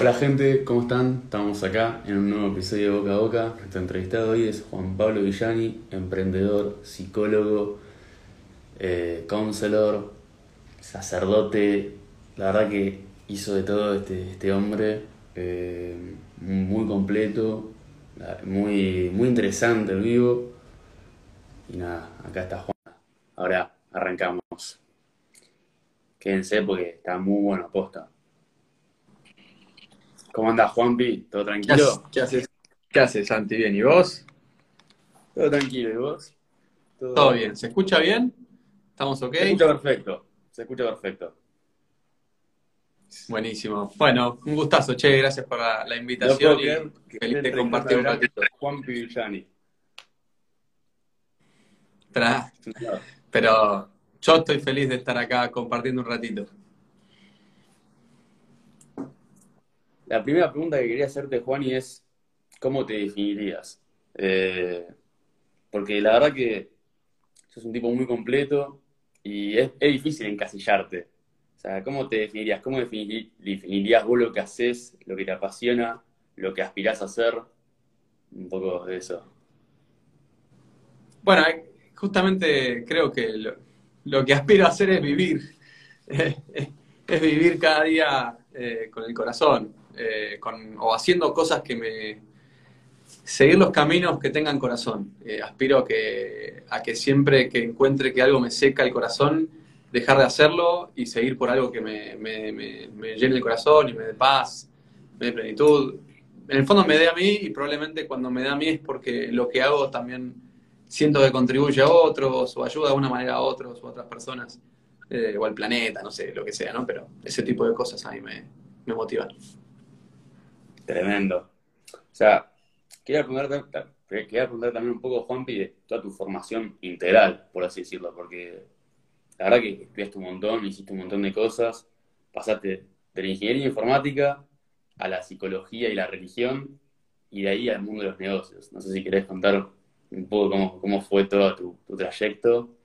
Hola gente, ¿cómo están? Estamos acá en un nuevo episodio de Boca a Boca. Nuestro entrevistado hoy es Juan Pablo Villani, emprendedor, psicólogo, eh, counselor, sacerdote. La verdad que hizo de todo este, este hombre, eh, muy completo, muy, muy interesante el vivo. Y nada, acá está Juan. Ahora arrancamos. Quédense porque está muy bueno posta. ¿Cómo andás, Juanpi? ¿Todo tranquilo? ¿Qué haces? ¿Qué haces, Santi? ¿Bien? ¿Y vos? Todo tranquilo, ¿y vos? Todo, bien. ¿Se escucha bien? ¿Estamos ok? Se escucha perfecto. Se escucha perfecto. Buenísimo. Bueno, un gustazo, che. Gracias por la, invitación y feliz de compartir un ratito. Juanpi Villani. Pero yo estoy feliz de estar acá compartiendo un ratito. La primera pregunta que quería hacerte, Juani, es ¿cómo te definirías? Eh, porque la verdad que sos un tipo muy completo y es, difícil encasillarte. O sea, ¿cómo te definirías? ¿Cómo definirías vos lo que haces, lo que te apasiona, lo que aspirás a hacer? Un poco de eso. Bueno, eh, justamente creo que lo, que aspiro a hacer es vivir. es vivir cada día eh, con el corazón. Eh, con, o haciendo cosas que me... Seguir los caminos que tengan corazón. Eh, aspiro a que, a que siempre que encuentre que algo me seca el corazón, dejar de hacerlo y seguir por algo que me, me, me, llene el corazón y me dé paz, me dé plenitud. En el fondo me dé a mí y probablemente cuando me da a mí es porque lo que hago también siento que contribuye a otros o ayuda de alguna manera a otros o a otras personas eh, o al planeta, no sé, lo que sea, ¿no? Pero ese tipo de cosas a mí me, me motivan. Tremendo. O sea, quería preguntarte, quería preguntar también un poco, Juanpi, de toda tu formación integral, por así decirlo, porque la verdad que estudiaste un montón, hiciste un montón de cosas, pasaste de la ingeniería informática a la psicología y la religión, y de ahí al mundo de los negocios. No sé si querés contar un poco cómo, fue todo tu, trayecto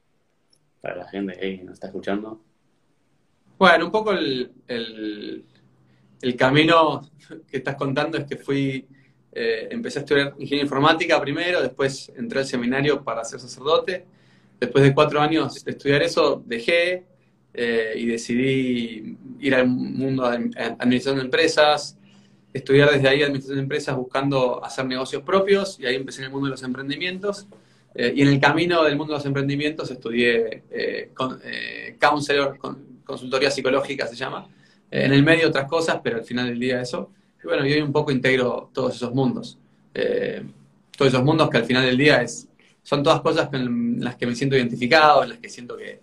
para la gente que nos está escuchando. Bueno, un poco el camino que estás contando es que fui, eh, empecé a estudiar ingeniería informática primero, después entré al seminario para ser sacerdote. Después de cuatro años de estudiar eso, dejé eh, y decidí ir al mundo de administración de empresas, estudiar desde ahí administración de empresas buscando hacer negocios propios y ahí empecé en el mundo de los emprendimientos. Eh, y en el camino del mundo de los emprendimientos estudié con, counselor, consultoría psicológica se llama, en el medio otras cosas, pero al final del día eso. Y bueno, yo un poco integro todos esos mundos. Eh, todos esos mundos que al final del día es, son todas cosas en las que me siento identificado, en las que siento que,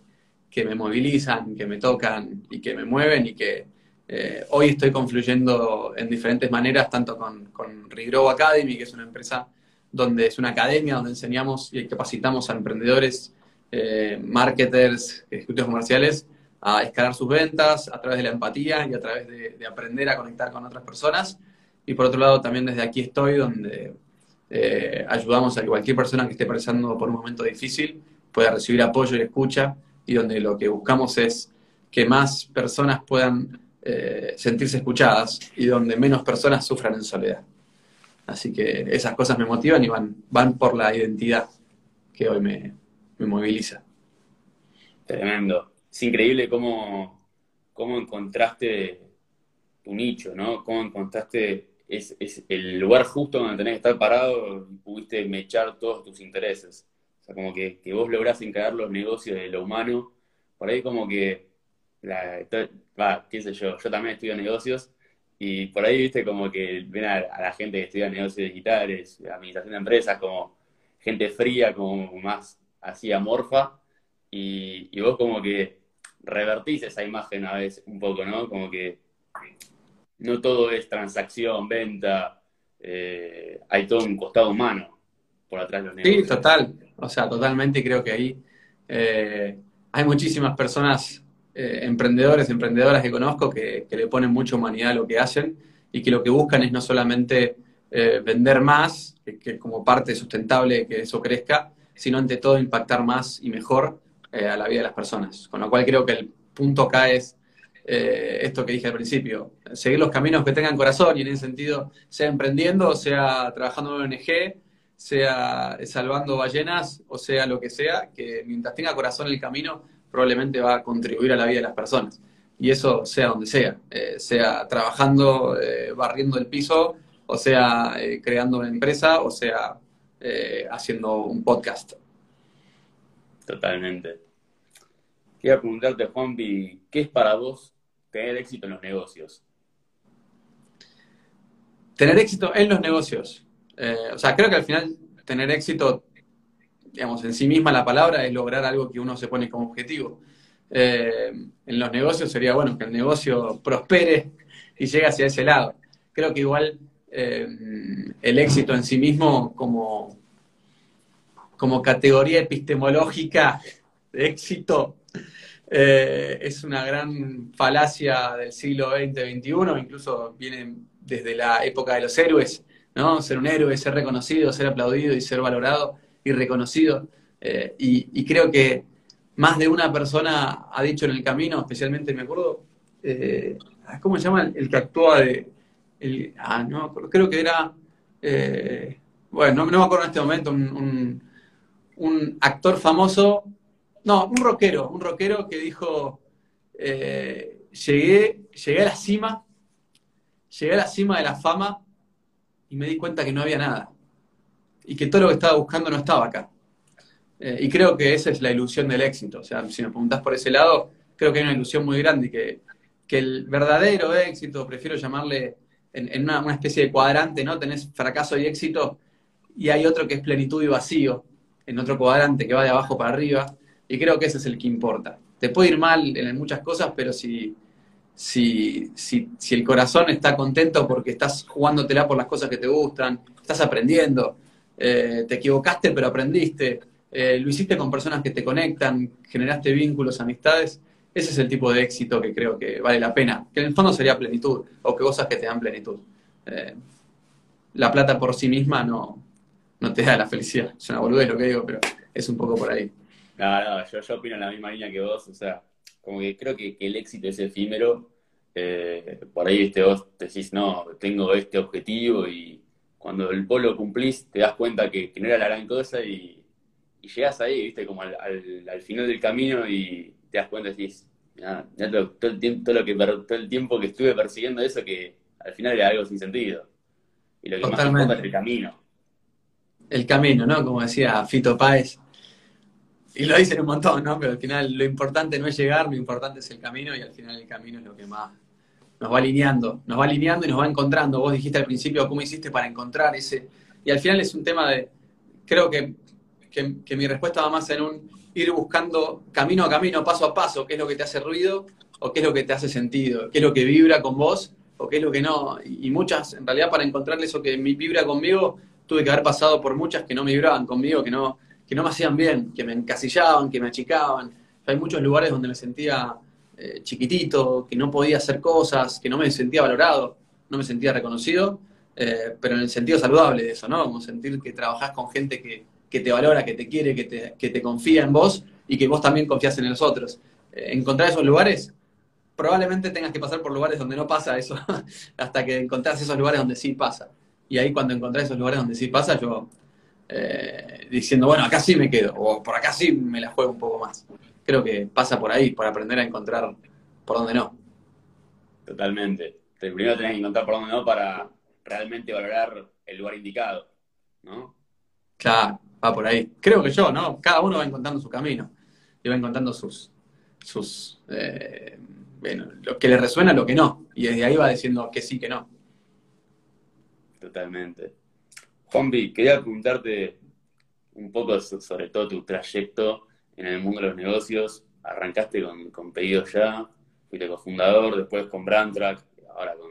que me movilizan, que me tocan y que me mueven y que eh, hoy estoy confluyendo en diferentes maneras, tanto con, con Regrow Academy, que es una empresa donde es una academia donde enseñamos y capacitamos a emprendedores, eh, marketers, ejecutivos comerciales, a escalar sus ventas a través de la empatía y a través de, aprender a conectar con otras personas. Y por otro lado, también desde aquí estoy, donde eh, ayudamos a que cualquier persona que esté pasando por un momento difícil pueda recibir apoyo y escucha, y donde lo que buscamos es que más personas puedan eh, sentirse escuchadas y donde menos personas sufran en soledad. Así que esas cosas me motivan y van, van por la identidad que hoy me, me moviliza. Tremendo es increíble cómo, cómo encontraste tu nicho, ¿no? Cómo encontraste el lugar justo donde tenés que estar parado y pudiste mechar todos tus intereses. O sea, como que, vos lográs encarar los negocios de lo humano. Por ahí como que, va, qué sé yo, yo también estudio negocios y por ahí, viste, como que ven a, la gente que estudia negocios digitales, administración de empresas, como gente fría, como más así amorfa. Y vos como que revertís esa imagen a veces un poco, ¿no? Como que no todo es transacción, venta, eh, hay todo un costado humano por atrás de los negocios. Sí, total, o sea, totalmente creo que ahí eh, hay muchísimas personas, eh, emprendedores, emprendedoras que conozco que, le ponen mucha humanidad a lo que hacen y que lo que buscan es no solamente vender más, que, que como parte sustentable de que eso crezca, sino ante todo impactar más y mejor eh, a la vida de las personas. Con lo cual creo que el punto acá es eh, esto que dije al principio. seguir los caminos que tengan corazón y en ese sentido, sea emprendiendo, sea trabajando en ONG, sea salvando ballenas o sea lo que sea, que mientras tenga corazón el camino, probablemente va a contribuir a la vida de las personas. Y eso sea donde sea, eh, sea trabajando, eh, barriendo el piso, o sea creando una empresa, o sea haciendo un podcast. Totalmente. Quiero preguntarte, Juanpi, ¿qué es para vos tener éxito en los negocios? Tener éxito en los negocios. o sea, creo que al final tener éxito digamos, en sí misma la palabra es lograr algo que uno se pone como objetivo. Eh, en los negocios sería, bueno, que el negocio prospere y llegue hacia ese lado. Creo que igual eh, el éxito en sí mismo como, como categoría epistemológica de éxito eh, es una gran falacia del siglo XX-XXI, incluso viene desde la época de los héroes, ¿no? Ser un héroe, ser reconocido, ser aplaudido y ser valorado y reconocido. Eh, y, creo que más de una persona ha dicho en el camino, especialmente me acuerdo, eh, ¿cómo se llama? El que actúa de... El, ah, creo que era... Bueno, no, me acuerdo en este momento, un, actor famoso, no, un rockero, un rockero que dijo, llegué, llegué a la cima, llegué a la cima de la fama y me di cuenta que no había nada y que todo lo que estaba buscando no estaba acá. Eh, y creo que esa es la ilusión del éxito. O sea, si me preguntás por ese lado, creo que hay una ilusión muy grande y que, que el verdadero éxito, prefiero llamarle en, una, especie de cuadrante, ¿no? Tenés fracaso y éxito y hay otro que es plenitud y vacío, en otro cuadrante que va de abajo para arriba, y creo que ese es el que importa. Te puede ir mal en muchas cosas, pero si, si, si, si el corazón está contento porque estás jugándotela por las cosas que te gustan, estás aprendiendo, eh, te equivocaste pero aprendiste, eh, lo hiciste con personas que te conectan, generaste vínculos, amistades, ese es el tipo de éxito que creo que vale la pena, que en el fondo sería plenitud, o que cosas que te dan plenitud. Eh, la plata por sí misma no, no te da la felicidad, es una boludez lo que digo, pero es un poco por ahí. No, no, yo, yo opino en la misma línea que vos, o sea, como que creo que, el éxito es efímero, por ahí este, vos decís, no, tengo este objetivo y cuando el polo cumplís, te das cuenta que, no era la gran cosa y, y llegás ahí, viste, como al, final del camino y te das cuenta y decís, ya, todo, el tiempo, lo que, todo el tiempo que estuve persiguiendo eso, que al final era algo sin sentido. Y lo que más importa es el camino. El camino, ¿no? Como decía Fito Páez. Y lo dicen un montón, ¿no? Pero al final lo importante no es llegar, lo importante es el camino y al final el camino es lo que más nos va alineando, nos va alineando y nos va encontrando. Vos dijiste al principio cómo hiciste para encontrar ese. Y al final es un tema de. Creo que, que, mi respuesta va más en un ir buscando camino a camino, paso a paso, qué es lo que te hace ruido o qué es lo que te hace sentido, qué es lo que vibra con vos o qué es lo que no. Y, muchas, en realidad, para encontrarle eso que vibra conmigo, tuve que haber pasado por muchas que no vibraban conmigo, que no, que no me hacían bien, que me encasillaban, que me achicaban. Hay muchos lugares donde me sentía eh, chiquitito, que no podía hacer cosas, que no me sentía valorado, no me sentía reconocido, eh, pero en el sentido saludable de eso, ¿no? Como sentir que trabajás con gente que, te valora, que te quiere, que te, que te, confía en vos y que vos también confías en los otros. Eh, encontrar esos lugares, probablemente tengas que pasar por lugares donde no pasa eso, hasta que encontrás esos lugares donde sí pasa. Y ahí cuando encontrás esos lugares donde sí pasa, yo diciendo, bueno, acá sí me quedo, o por acá sí me la juego un poco más creo que pasa por ahí, por aprender a encontrar por dónde no. Totalmente. Primero tenés que encontrar por dónde no para realmente valorar el lugar indicado, ¿no? Claro, va por ahí. Creo que yo, ¿no? Cada uno va encontrando su camino y va encontrando sus, sus eh, bueno, lo que le resuena, lo que no. Y desde ahí va diciendo que sí, que no. Totalmente. Juanvi, quería preguntarte un poco sobre todo tu trayecto en el mundo de los negocios. Arrancaste con, con Pedidos Ya, fuiste cofundador, después con Brandtrack, ahora con,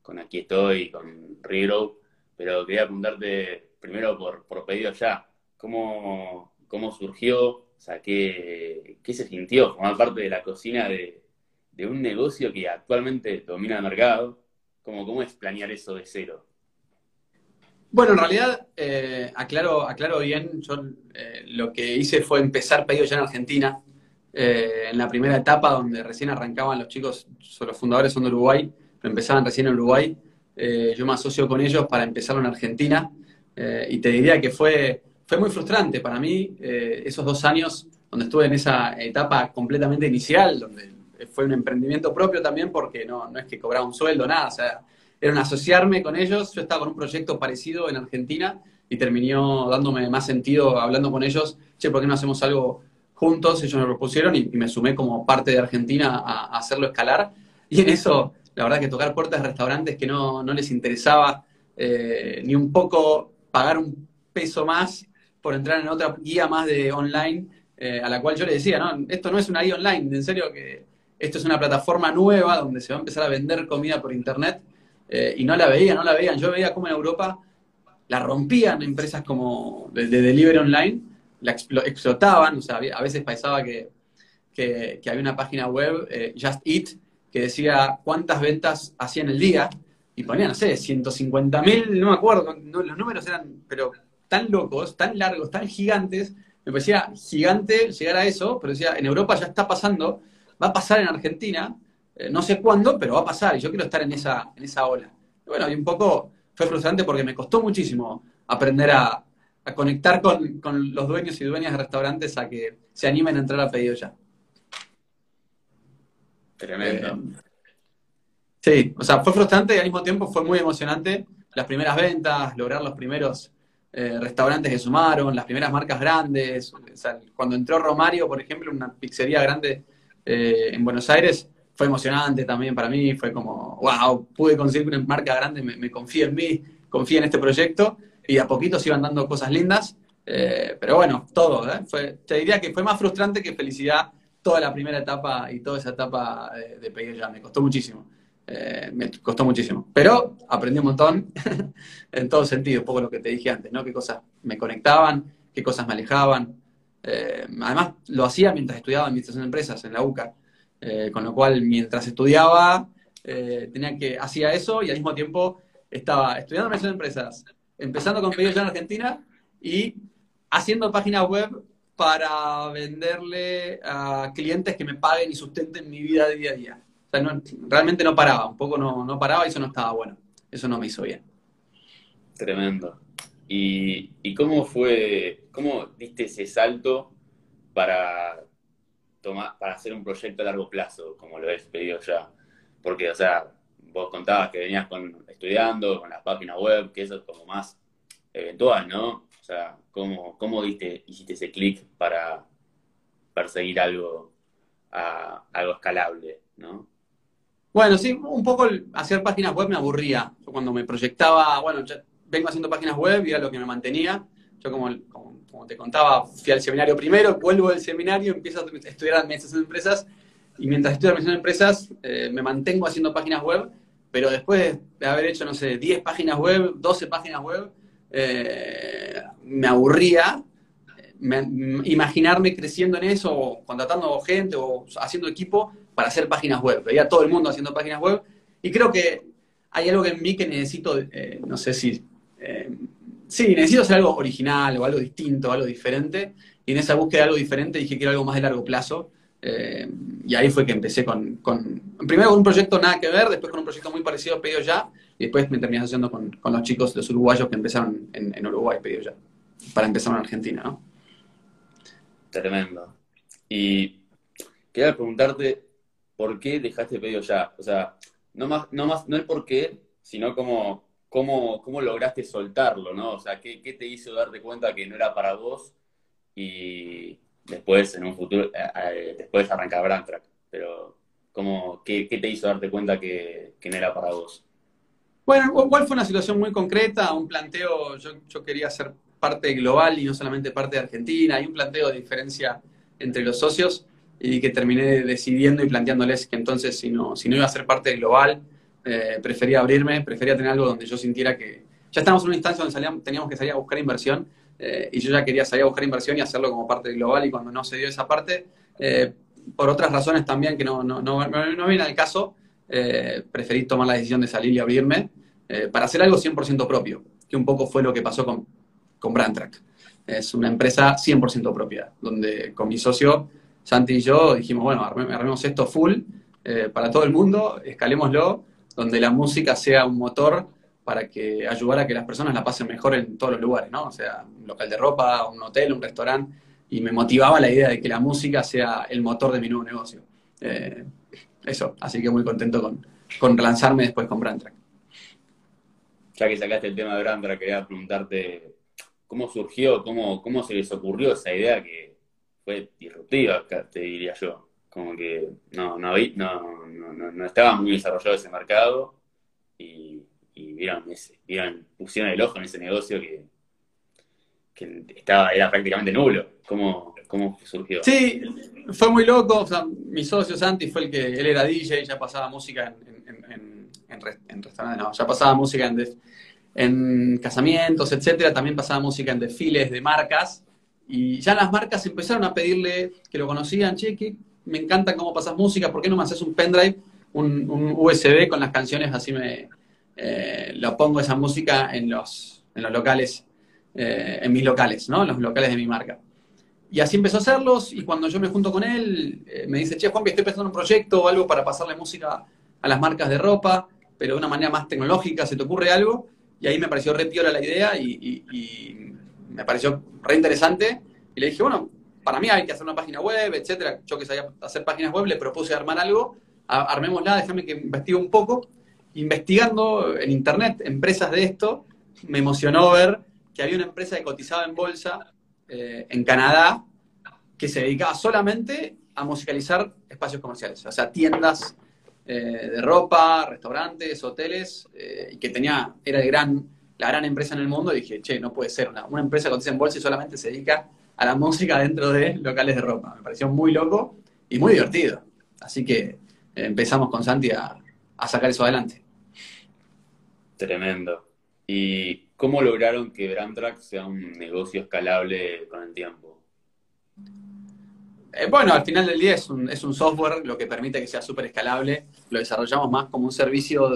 con Aquí Estoy, con Rero. Pero quería preguntarte primero por, por Ya, ¿cómo, cómo surgió? O sea, ¿qué, ¿qué, se sintió formar parte de la cocina de, de un negocio que actualmente domina el mercado? ¿Cómo, ¿Cómo es planear eso de cero? Bueno, en realidad, eh, aclaro, aclaro bien, yo eh, lo que hice fue empezar pedido ya en Argentina, eh, en la primera etapa donde recién arrancaban los chicos, los fundadores son de Uruguay, empezaban recién en Uruguay. Eh, yo me asocio con ellos para empezarlo en Argentina eh, y te diría que fue, fue muy frustrante para mí eh, esos dos años donde estuve en esa etapa completamente inicial, donde fue un emprendimiento propio también porque no, no es que cobraba un sueldo, nada, o sea, era un asociarme con ellos, yo estaba con un proyecto parecido en Argentina y terminó dándome más sentido hablando con ellos, che, ¿por qué no hacemos algo juntos? Ellos me propusieron y, me sumé como parte de Argentina a, hacerlo escalar. Y en eso, la verdad que tocar puertas de restaurantes que no, no les interesaba eh, ni un poco pagar un peso más por entrar en otra guía más de online, eh, a la cual yo le decía, no, esto no es una guía online, en serio que esto es una plataforma nueva donde se va a empezar a vender comida por internet eh, y no la veía, no la veían. Yo veía como en Europa la rompían empresas como de, delivery online, la explotaban, o sea, a veces pensaba que, que, había una página web, eh, Just Eat, que decía cuántas ventas hacían el día, y ponían, no sé, 150 mil, no me acuerdo, los números eran, pero tan locos, tan largos, tan gigantes, me parecía gigante llegar a eso, pero decía, en Europa ya está pasando, va a pasar en Argentina, eh, no sé cuándo, pero va a pasar, y yo quiero estar en esa, en esa ola. bueno, y un poco fue frustrante porque me costó muchísimo aprender a, conectar con, los dueños y dueñas de restaurantes a que se animen a entrar a pedido ya. Tremendo. Eh, sí, o sea, fue frustrante y al mismo tiempo fue muy emocionante. Las primeras ventas, lograr los primeros eh, restaurantes que sumaron, las primeras marcas grandes. cuando entró Romario, por ejemplo, una pizzería grande en Buenos Aires, fue emocionante también para mí, fue como, wow, pude conseguir una marca grande, me, me confía en mí, confía en este proyecto y a poquito se iban dando cosas lindas, eh, pero bueno, todo, ¿eh? te diría que fue más frustrante que felicidad toda la primera etapa y toda esa etapa de, de pedir ya, me costó muchísimo. Eh, me costó muchísimo. Pero aprendí un montón en todo sentido, un poco lo que te dije antes, ¿no? Qué cosas me conectaban, qué cosas me alejaban. además, lo hacía mientras estudiaba Administración de Empresas en la UCA. Eh, con lo cual, mientras estudiaba, eh, tenía que, hacía eso y al mismo tiempo estaba estudiando administración de empresas, empezando con pedidos ya en Argentina y haciendo páginas web para venderle a clientes que me paguen y sustenten mi vida día a día. O sea, realmente no paraba, un poco no, no paraba y eso no estaba bueno. Eso no me hizo bien. Tremendo. ¿Y, y cómo fue, cómo diste ese salto para para hacer un proyecto a largo plazo, como lo he pedido ya. Porque, o sea, vos contabas que venías con, estudiando con las páginas web, que eso es como más eventual, ¿no? O sea, ¿cómo, cómo diste, hiciste ese clic para perseguir algo, algo escalable, ¿no? Bueno, sí, un poco hacer páginas web me aburría. Yo cuando me proyectaba, bueno, vengo haciendo páginas web y era lo que me mantenía. Yo como, como como te contaba, fui al seminario primero, vuelvo del seminario, empiezo a estudiar administración de empresas y mientras estudio administración de empresas eh, me mantengo haciendo páginas web, pero después de haber hecho, no sé, 10 páginas web, 12 páginas web, eh, me aburría imaginarme creciendo en eso, o contratando gente o haciendo equipo para hacer páginas web. Veía todo el mundo haciendo páginas web y creo que hay algo en mí que necesito, eh, no sé si sí, necesito hacer algo original o algo distinto, algo diferente. Y en esa búsqueda de algo diferente dije que quiero algo más de largo plazo. Eh, y ahí fue que empecé con, primero con un proyecto nada que ver, después con un proyecto muy parecido a Pedido Ya, y después me terminé haciendo con, los chicos, los uruguayos que empezaron en, Uruguay Pedido Ya, para empezar en Argentina, ¿no? Tremendo. Y quería preguntarte, ¿por qué dejaste Pedido Ya? O sea, no, más, no, más, no el por qué, sino como ¿cómo, cómo lograste soltarlo, ¿no? O sea, ¿qué, ¿qué, te hizo darte cuenta que no era para vos y después, en un futuro, eh, eh, después arrancar Brandtrack? Pero, ¿cómo, qué, qué, te hizo darte cuenta que, que, no era para vos? Bueno, igual fue una situación muy concreta, un planteo, yo, yo quería ser parte global y no solamente parte de Argentina, hay un planteo de diferencia entre los socios y que terminé decidiendo y planteándoles que entonces si no, si no iba a ser parte global, eh, prefería abrirme, prefería tener algo donde yo sintiera que ya estamos en una instancia donde teníamos que salir a buscar inversión eh, y yo ya quería salir a buscar inversión y hacerlo como parte global y cuando no se dio esa parte, eh, por otras razones también que no, no, no, no al caso, preferí tomar la decisión de salir y abrirme para hacer algo 100% propio, que un poco fue lo que pasó con, con Brandtrack. Es una empresa 100% propia, donde con mi socio Santi y yo dijimos, bueno, armemos esto full para todo el mundo, escalémoslo donde la música sea un motor para que ayudar a que las personas la pasen mejor en todos los lugares, ¿no? O sea, un local de ropa, un hotel, un restaurante, y me motivaba la idea de que la música sea el motor de mi nuevo negocio. Eh, eso, así que muy contento con, con relanzarme después con Brandtrack. Ya que sacaste el tema de Brandtrack, quería preguntarte cómo surgió, cómo, cómo se les ocurrió esa idea que fue disruptiva, te diría yo. Como que no, no, no, no, no estaba muy desarrollado ese mercado y, y vieron, ese, vieron, pusieron el ojo en ese negocio que, que estaba, era prácticamente nulo. ¿Cómo, ¿Cómo surgió? Sí, fue muy loco. O sea, mi socio Santi fue el que, él era DJ, ya pasaba música en, en, restaurantes, no, ya pasaba música en, en casamientos, etcétera. También pasaba música en desfiles de marcas. Y ya las marcas empezaron a pedirle que lo conocían, che, me encanta cómo pasas música, ¿por qué no me haces un pendrive, un, USB con las canciones? Así me eh, lo pongo esa música en los, en los locales, eh, en mis locales, ¿no? En los locales de mi marca. Y así empezó a hacerlos, y cuando yo me junto con él, eh, me dice, che, Juan, estoy pensando en un proyecto o algo para pasarle música a las marcas de ropa, pero de una manera más tecnológica, ¿se te ocurre algo? Y ahí me pareció re piola la idea y, y me pareció re interesante. Y le dije, bueno, para mí hay que hacer una página web, etcétera. Yo que sabía hacer páginas web, le propuse armar algo, armémosla, déjame que investigue un poco. Investigando en internet empresas de esto, me emocionó ver que había una empresa que cotizaba en bolsa eh, en Canadá que se dedicaba solamente a musicalizar espacios comerciales, o sea, tiendas eh, de ropa, restaurantes, hoteles, eh, y que tenía, era de gran, la gran empresa en el mundo, y dije, che, no puede ser, una, una empresa que cotiza en bolsa y solamente se dedica a la música dentro de locales de ropa. Me pareció muy loco y muy divertido. Así que eh, empezamos con Santi a, sacar eso adelante. Tremendo. ¿Y cómo lograron que Brandtrack sea un negocio escalable con el tiempo? Eh, bueno, al final del día es un, es un software lo que permite que sea súper escalable. Lo desarrollamos más como un servicio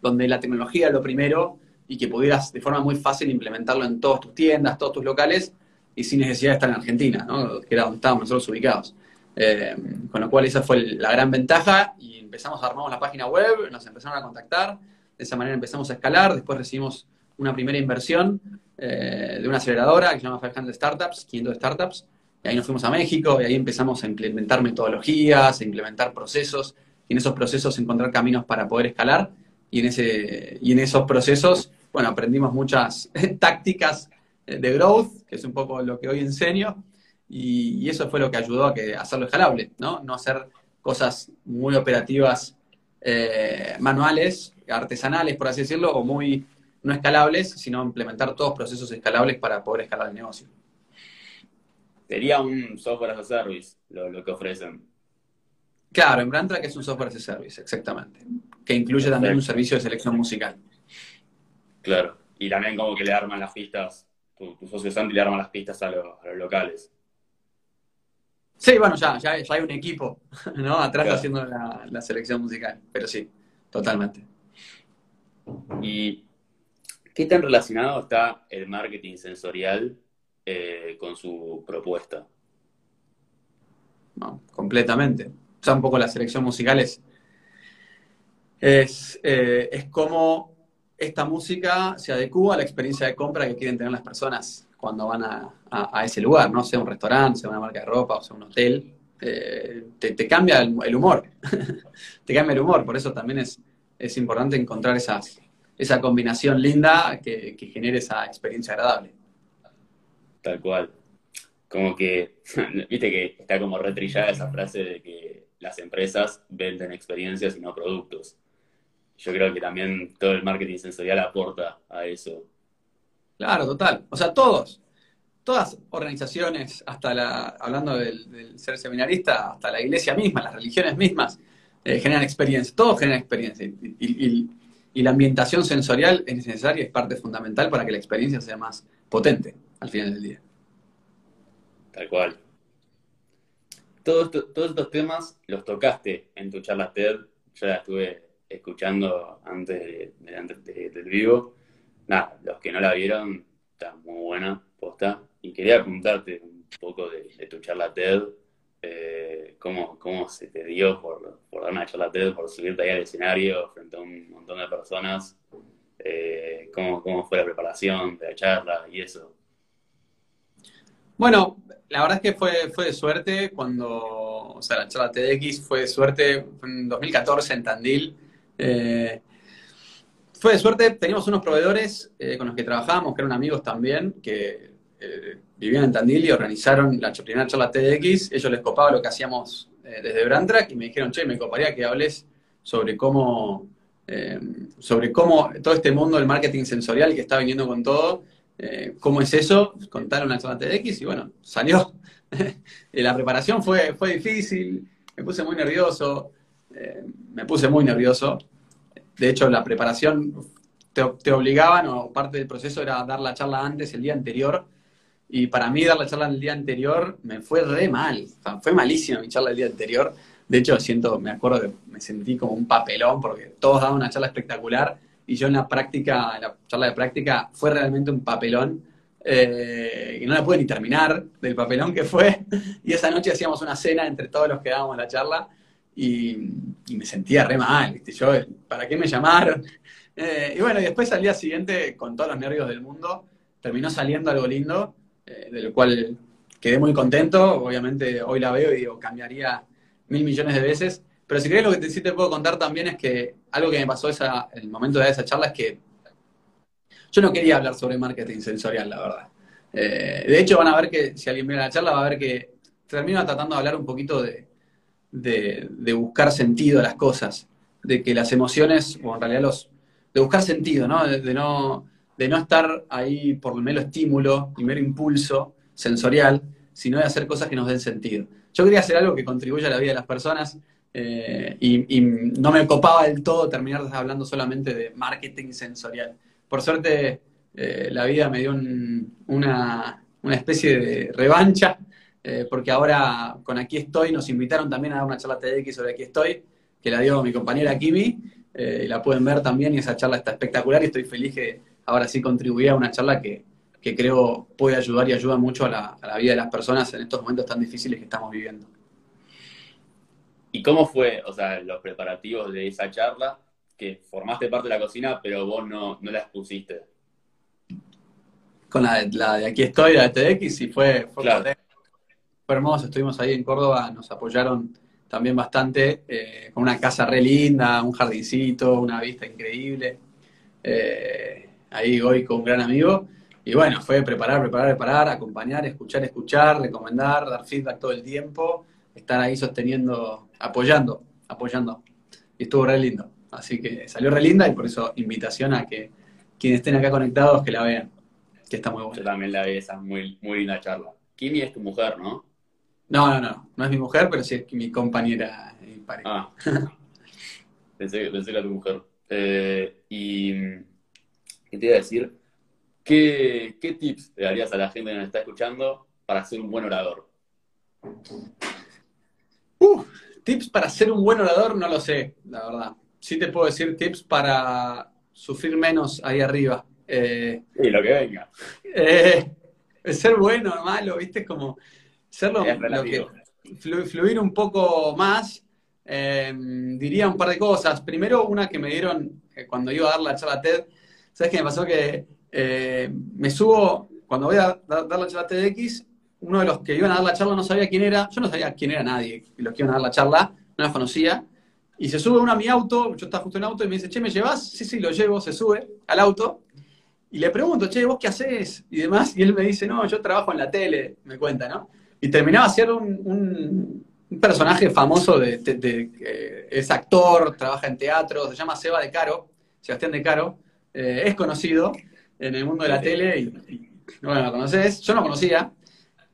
donde la tecnología es lo primero y que pudieras de forma muy fácil implementarlo en todas tus tiendas, todos tus locales y sin necesidad de estar en Argentina, ¿no? que era donde estábamos nosotros ubicados. Eh, con lo cual esa fue la gran ventaja y empezamos a armar la página web, nos empezaron a contactar, de esa manera empezamos a escalar, después recibimos una primera inversión eh, de una aceleradora que se llama 500 Startups, 500 Startups, y ahí nos fuimos a México y ahí empezamos a implementar metodologías, a implementar procesos, y en esos procesos encontrar caminos para poder escalar, y en, ese, y en esos procesos, bueno, aprendimos muchas tácticas de growth, que es un poco lo que hoy enseño, y, eso fue lo que ayudó a, que, hacerlo escalable, ¿no? No hacer cosas muy operativas eh, manuales, artesanales, por así decirlo, o muy no escalables, sino implementar todos procesos escalables para poder escalar el negocio. Sería un software as a service lo, que ofrecen. Claro, en Brandtrack es un software as a service, exactamente. Que incluye también un servicio de selección musical. Claro. Y también como que le arman las pistas tu, socio Santi le arma las pistas a, los, locales. Sí, bueno, ya, ya, hay un equipo, ¿no? Atrás haciendo la, selección musical, pero sí, totalmente. ¿Y qué tan relacionado está el marketing sensorial eh, con su propuesta? No, completamente. O sea, un poco la selección musical es, es, eh, es como esta música se adecua a la experiencia de compra que quieren tener las personas cuando van a, ese lugar, ¿no? Sea un restaurante, sea una marca de ropa, o sea un hotel. Eh, te, cambia el, humor. te cambia el humor. Por eso también es, es importante encontrar esa combinación linda que, genere esa experiencia agradable. Tal cual. Como que, viste que está como retrillada esa frase de que las empresas venden experiencias y no productos yo creo que también todo el marketing sensorial aporta a eso. Claro, total. O sea, todos, todas organizaciones, hasta la, hablando del, ser seminarista, hasta la iglesia misma, las religiones mismas, eh, generan experiencia, todos generan experiencia. Y, la ambientación sensorial es necesaria, es parte fundamental para que la experiencia sea más potente al final del día. Tal cual. Todos, todos estos temas los tocaste en tu charla TED, yo la estuve escuchando antes, del vivo. Nada, los que no la vieron, está muy buena, posta. Y quería preguntarte un poco de, tu charla TED, Eh, ¿cómo, ¿Cómo se te dio por, por dar una charla TED, por subirte ahí al escenario frente a un montón de personas? Eh, ¿cómo, ¿Cómo fue la preparación de la charla y eso? Bueno, la verdad es que fue, fue de suerte cuando, o sea, la charla TEDx fue de suerte en 2014 en Tandil. Eh, fue de suerte, teníamos unos proveedores eh, con los que trabajábamos, que eran amigos también, que eh, vivían en Tandil y organizaron la primera charla TEDx. Ellos les copaba lo que hacíamos desde Brandtrack y me dijeron, che, me coparía que hables sobre cómo, sobre cómo todo este mundo del marketing sensorial que está viniendo con todo cómo es eso, contaron la charla TEDx y bueno, salió. la preparación fue, fue difícil, me puse muy nervioso, me puse muy nervioso. De hecho, la preparación te, obligaban, o parte del proceso era dar la charla antes, el día anterior, y para mí dar la charla el día anterior me fue re mal, fue malísima mi charla el día anterior. De hecho, siento, me acuerdo que me sentí como un papelón porque todos daban una charla espectacular y yo en la práctica, la charla de práctica, fue realmente un papelón. Eh, y no la pude ni terminar del papelón que fue. Y esa noche hacíamos una cena entre todos los que dábamos la charla y, me sentía re mal, ¿viste? ¿para qué me llamaron? Eh, y bueno, y después al día siguiente, con todos los nervios del mundo, terminó saliendo algo lindo, eh, de lo cual quedé muy contento. Obviamente hoy la veo y digo, cambiaría mil millones de veces. Pero si querés, lo que sí te puedo contar también es que algo que me pasó esa, el momento de esa charla es que yo no quería hablar sobre marketing sensorial, la verdad. Eh, de hecho, van a ver que, si alguien mira la charla, va a ver que termino tratando de hablar un poquito de, de, buscar sentido a las cosas, de que las emociones, o en realidad los, de buscar sentido, ¿no? De, no, de no estar ahí por el mero estímulo y mero impulso sensorial, sino de hacer cosas que nos den sentido. Yo quería hacer algo que contribuya a la vida de las personas, eh, y, no me copaba del todo terminar hablando solamente de marketing sensorial. Por suerte, eh, la vida me dio una, especie de revancha, eh, porque ahora con Aquí Estoy nos invitaron también a dar una charla TEDx sobre Aquí Estoy, que la dio mi compañera Kimi, y la pueden ver también, y esa charla está espectacular, y estoy feliz que ahora sí contribuía a una charla que, creo puede ayudar y ayuda mucho a la vida de las personas en estos momentos tan difíciles que estamos viviendo. ¿Y cómo fue, o sea, los preparativos de esa charla? Que formaste parte de la cocina, pero vos no, no la expusiste. Con la de, la de aquí estoy, la de TX, y fue, fue, hermoso. Estuvimos ahí en Córdoba, nos apoyaron también bastante, eh, con una casa re linda, un jardincito, una vista increíble. Eh, ahí voy con un gran amigo. Y bueno, fue preparar, preparar, preparar, acompañar, escuchar, escuchar, recomendar, dar feedback todo el tiempo, estar ahí sosteniendo apoyando, apoyando. Y estuvo re lindo. Así que salió re linda y por eso invitación a que quienes estén acá conectados que la vean, que está muy buena. Yo también la vi, esa muy, muy linda charla. Kimi es tu mujer, ¿no? No, no, no, no es mi mujer, pero sí es mi compañera y pareja. Ah, pensé, pensé que era tu mujer. Eh, y, ¿qué te iba a decir? ¿Qué, ¿Qué tips le darías a la gente que nos está escuchando para ser un buen orador? Uh, Tips para ser un buen orador, no lo sé, la verdad. Sí te puedo decir tips para sufrir menos ahí arriba. Eh, y lo que venga. Eh, ser bueno o malo, ¿viste? Como ser lo, que, fluir un poco más. Eh, diría un par de cosas. Primero, una que me dieron cuando iba a dar la charla TED. ¿Sabes qué me pasó? Que me subo, cuando voy a dar, dar la charla TEDx, uno de los que iban a dar la charla no sabía quién era, yo no sabía quién era nadie, los que iban a dar la charla, no los conocía, y se sube uno a mi auto, yo estaba justo en auto, y me dice, che, ¿me llevas? Sí, sí, lo llevo, se sube al auto, y le pregunto, che, ¿vos qué haces? Y demás, y él me dice, no, yo trabajo en la tele, me cuenta, ¿no? Y terminaba siendo un, un, personaje famoso de, de, es actor, trabaja en teatro, se llama Seba de Caro, Sebastián de Caro, eh, es conocido en el mundo de la tele, y, bueno, lo conoces, yo no conocía,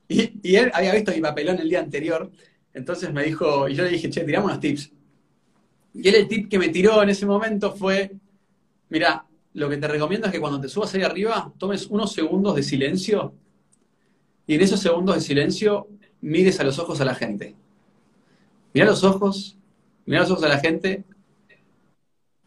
y, él había visto mi papelón el día anterior, entonces me dijo, y yo le dije, che, tiramos unos tips. Y él el tip que me tiró en ese momento fue, mira, lo que te recomiendo es que cuando te subas ahí arriba, tomes unos segundos de silencio y en esos segundos de silencio mires a los ojos a la gente. Mira los ojos, mira los ojos a la gente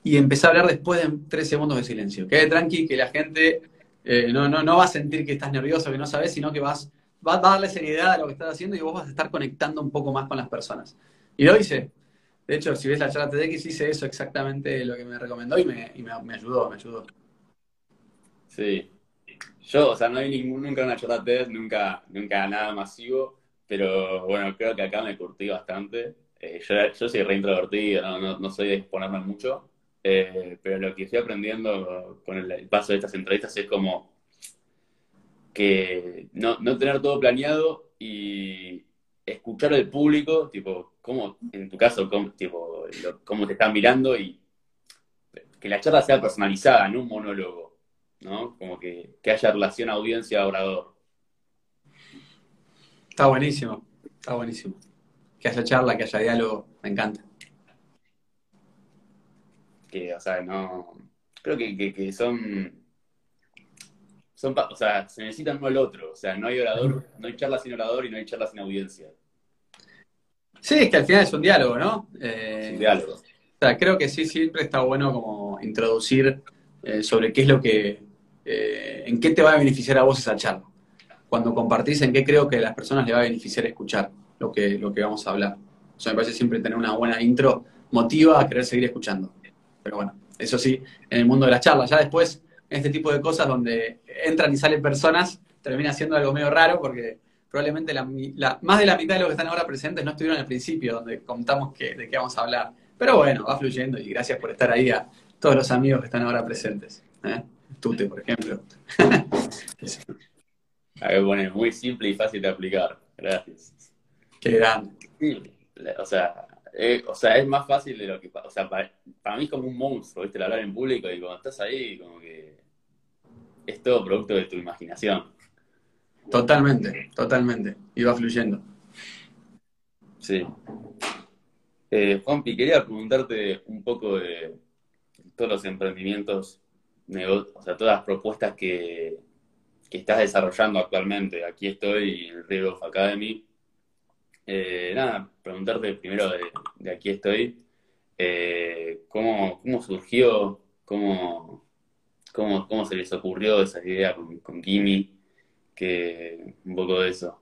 y empecé a hablar después de tres segundos de silencio. Quede tranqui que la gente eh, no, no, no va a sentir que estás nervioso, que no sabes, sino que vas va a darle seriedad a lo que estás haciendo y vos vas a estar conectando un poco más con las personas. Y lo hice. De hecho, si ves la charla TEDx, hice eso exactamente lo que me recomendó y me, ayudó, me ayudó. Sí. Yo, o sea, no hay ningún, nunca una charla TED, nunca, nunca nada masivo, pero bueno, creo que acá me curtí bastante. Eh, yo, yo soy reintrovertido, no, no, soy de exponerme mucho, eh, pero lo que estoy aprendiendo con el, paso de estas entrevistas es como que no, no tener todo planeado y escuchar al público, tipo, cómo, en tu caso, cómo, tipo, cómo te están mirando y que la charla sea personalizada, no un monólogo, ¿no? Como que, que haya relación audiencia-orador. Está buenísimo, está buenísimo. Que haya charla, que haya diálogo, me encanta. Que, o sea, no. Creo que, que, son. Son, o sea, se necesitan uno al otro. O sea, no hay orador, no hay charla sin orador y no hay charla sin audiencia. Sí, es que al final es un diálogo, ¿no? Eh, un diálogo. O sea, creo que sí, siempre está bueno como introducir eh, sobre qué es lo que, eh, en qué te va a beneficiar a vos esa charla. Cuando compartís en qué creo que a las personas le va a beneficiar escuchar lo que, lo que vamos a hablar. O sea, me parece siempre tener una buena intro motiva a querer seguir escuchando. Pero bueno, eso sí, en el mundo de las charlas. Ya después, este tipo de cosas donde entran y salen personas, termina siendo algo medio raro porque probablemente más de la mitad de los que están ahora presentes no estuvieron al principio, donde contamos que, de qué vamos a hablar. Pero bueno, va fluyendo y gracias por estar ahí a todos los amigos que están ahora presentes. ¿eh? Tute, por ejemplo. Ahí pone muy simple y fácil de aplicar. Gracias. Qué grande. o sea, eh, o sea, es más fácil de lo que... O sea, para, mí es como un monstruo, ¿viste? El hablar en público y cuando estás ahí, como que... Es todo producto de tu imaginación. Totalmente, totalmente. Y va fluyendo. Sí. Eh, Juanpi, quería preguntarte un poco de todos los emprendimientos, o sea, todas las propuestas que, estás desarrollando actualmente. Aquí estoy en Red Academy. Eh, nada, preguntarte primero de, aquí estoy. Eh, ¿cómo, surgió? ¿Cómo, cómo, se les ocurrió esa idea con, con Kimi? que un poco de eso.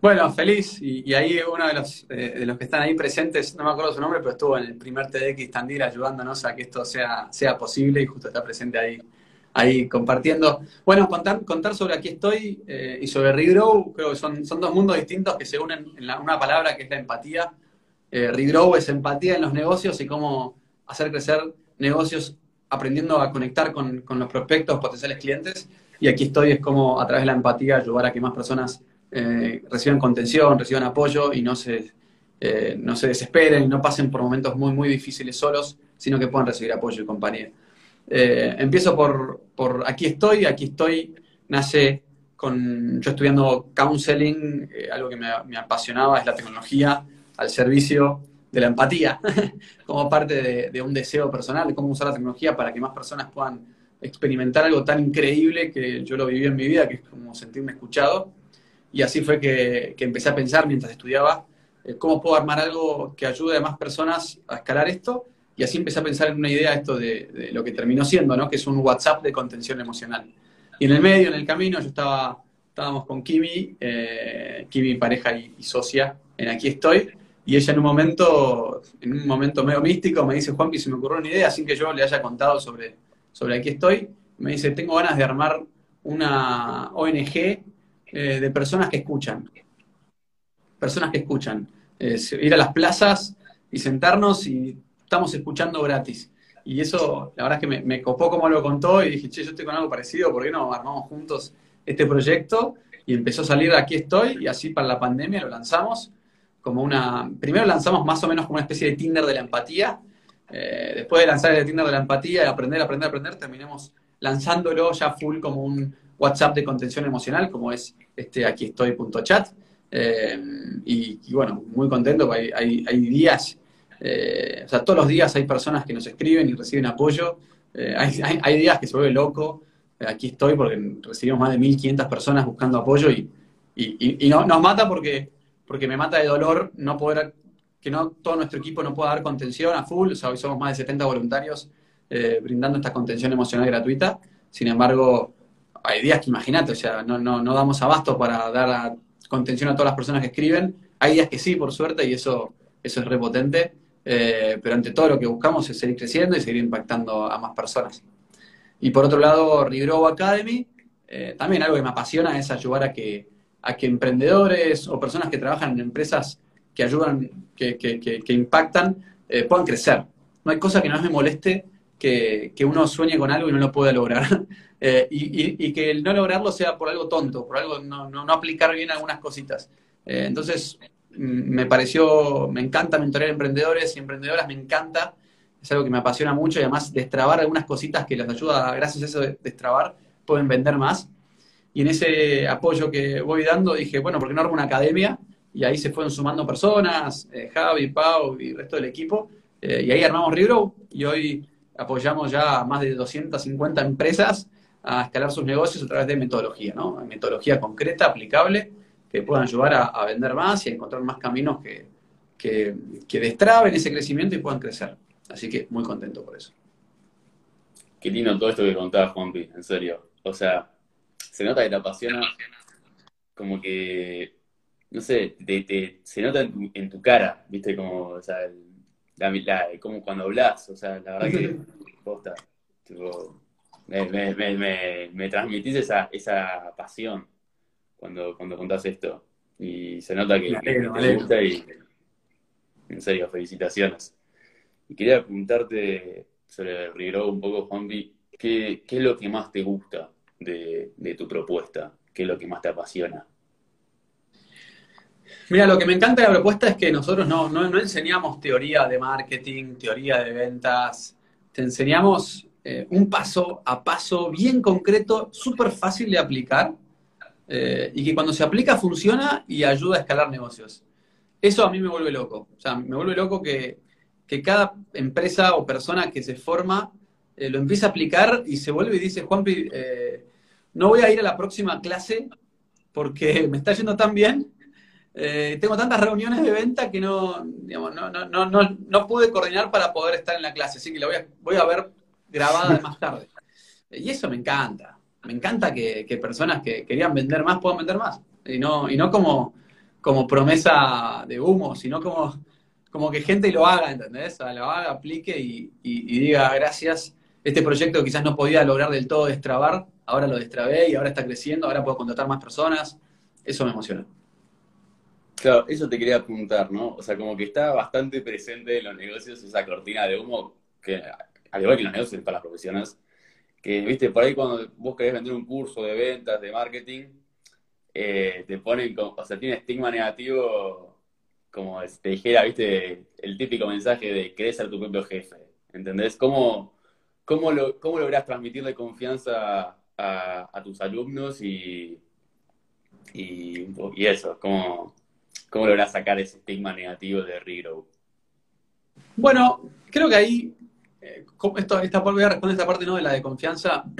Bueno, feliz. Y, ahí uno de los, eh, de los que están ahí presentes, no me acuerdo su nombre, pero estuvo en el primer TDX Tandil ayudándonos a que esto sea, sea posible y justo está presente ahí, ahí compartiendo. Bueno, contar, contar sobre Aquí Estoy eh, y sobre Regrow, creo que son, son dos mundos distintos que se unen en una palabra que es la empatía. Eh, Regrow es empatía en los negocios y cómo hacer crecer negocios aprendiendo a conectar con, con los prospectos, potenciales clientes. Y aquí estoy, es como a través de la empatía ayudar a que más personas eh, reciban contención, reciban apoyo y no se, eh, no se desesperen, no pasen por momentos muy, muy difíciles solos, sino que puedan recibir apoyo y compañía. Eh, empiezo por, por Aquí estoy, Aquí estoy, nace con yo estudiando counseling, algo que me, apasionaba es la tecnología al servicio de la empatía, como parte de, de, un deseo personal, de cómo usar la tecnología para que más personas puedan experimentar algo tan increíble que yo lo viví en mi vida, que es como sentirme escuchado. Y así fue que, empecé a pensar mientras estudiaba eh, cómo puedo armar algo que ayude a más personas a escalar esto. Y así empecé a pensar en una idea esto de, lo que terminó siendo, ¿no? que es un WhatsApp de contención emocional. Y en el medio, en el camino, yo estaba, estábamos con Kimi, eh, Kimi pareja y, y, socia, en Aquí Estoy, y ella en un momento, en un momento medio místico, me dice, Juanpi, se me ocurrió una idea, sin que yo le haya contado sobre, sobre aquí estoy, me dice, tengo ganas de armar una ONG eh, de personas que escuchan. Personas que escuchan. ir a las plazas y sentarnos y estamos escuchando gratis. Y eso, la verdad es que me, copó como lo contó y dije, che, yo estoy con algo parecido, ¿por qué no armamos juntos este proyecto? Y empezó a salir Aquí estoy, y así para la pandemia lo lanzamos como una... Primero lanzamos más o menos como una especie de Tinder de la empatía, eh, después de lanzar el Tinder de la empatía y aprender, aprender, aprender, terminemos lanzándolo ya full como un WhatsApp de contención emocional, como es este aquí estoy.chat. Eh, y, bueno, muy contento, hay, hay, días, eh, o sea, todos los días hay personas que nos escriben y reciben apoyo. hay, días que se vuelve loco. aquí estoy porque recibimos más de 1.500 personas buscando apoyo y, y, no, nos mata porque, porque me mata de dolor no poder que no todo nuestro equipo no pueda dar contención a full, o sea, hoy somos más de 70 voluntarios eh, brindando esta contención emocional gratuita, sin embargo, hay días que imagínate, o sea, no, no, no damos abasto para dar contención a todas las personas que escriben. Hay días que sí, por suerte, y eso, eso es repotente. Eh, pero ante todo lo que buscamos es seguir creciendo y seguir impactando a más personas. Y por otro lado, Regrow Academy, eh, también algo que me apasiona es ayudar a que, a que emprendedores o personas que trabajan en empresas que ayudan, que, que, que, impactan, eh, puedan crecer. No hay cosa que no me moleste que, uno sueñe con algo y no lo pueda lograr. y, y, que el no lograrlo sea por algo tonto, por algo no, no, no aplicar bien algunas cositas. entonces, mm, me pareció, me encanta mentorear emprendedores y emprendedoras, me encanta es algo que me apasiona mucho y además destrabar algunas cositas que les ayuda, gracias a eso de destrabar, pueden vender más. Y en ese apoyo que voy dando dije, bueno, ¿por qué no armo una academia? Y ahí se fueron sumando personas, eh, Javi, Pau y el resto del equipo. Eh, y ahí armamos Regrow y hoy apoyamos ya a más de 250 empresas a escalar sus negocios a través de metodología, ¿no? Metodología concreta, aplicable, que puedan ayudar a, vender más y a encontrar más caminos que, que, que destraben ese crecimiento y puedan crecer. Así que muy contento por eso. Qué lindo todo esto que contabas, Juanpi, en serio. O sea, se nota que te apasiona como que, no sé, se nota en tu, cara, viste, como, o sea, como cuando hablas, o sea, la verdad que, posta, me, transmitís esa, esa pasión cuando, cuando contás esto. Y se nota que, te gusta y, en serio, felicitaciones. Y quería preguntarte sobre el un poco, Juanpi, ¿qué, ¿qué, es lo que más te gusta de, tu propuesta? ¿Qué es lo que más te apasiona? Mira, lo que me encanta de la propuesta es que nosotros no, no, enseñamos teoría de marketing, teoría de ventas, te enseñamos eh, un paso a paso bien concreto, súper fácil de aplicar eh, y que cuando se aplica funciona y ayuda a escalar negocios. Eso a mí me vuelve loco. O sea, me vuelve loco que, que cada empresa o persona que se forma eh, lo empieza a aplicar y se vuelve y dice, Juanpi, no voy a ir a la próxima clase porque me está yendo tan bien, tengo tantas reuniones de venta que no, digamos, no, no, no, no, pude coordinar para poder estar en la clase, así que la voy a, voy a ver grabada más tarde. Y eso me encanta, me encanta que, personas que querían vender más puedan vender más, y no, y no como, como promesa de humo, sino como como que gente lo haga, ¿entendés? lo haga, aplique y, diga gracias. Este proyecto quizás no podía lograr del todo destrabar, ahora lo destrabé y ahora está creciendo, ahora puedo contratar más personas. Eso me emociona. Claro, eso te quería apuntar, ¿no? O sea, como que está bastante presente en los negocios esa cortina de humo, que al igual que los negocios para las profesiones, que, viste, por ahí cuando vos querés vender un curso de ventas, de marketing, eh, te ponen, o sea, tiene estigma negativo como te dijera, viste, el típico mensaje de querés ser tu propio jefe, ¿entendés? ¿Cómo, cómo, cómo lográs transmitirle confianza a, tus alumnos y, y, eso? ¿Cómo, ¿Cómo lográs sacar ese estigma negativo de Regrow? Bueno, creo que ahí, eh, esto, esta, voy a responder esta parte ¿no? de la de confianza.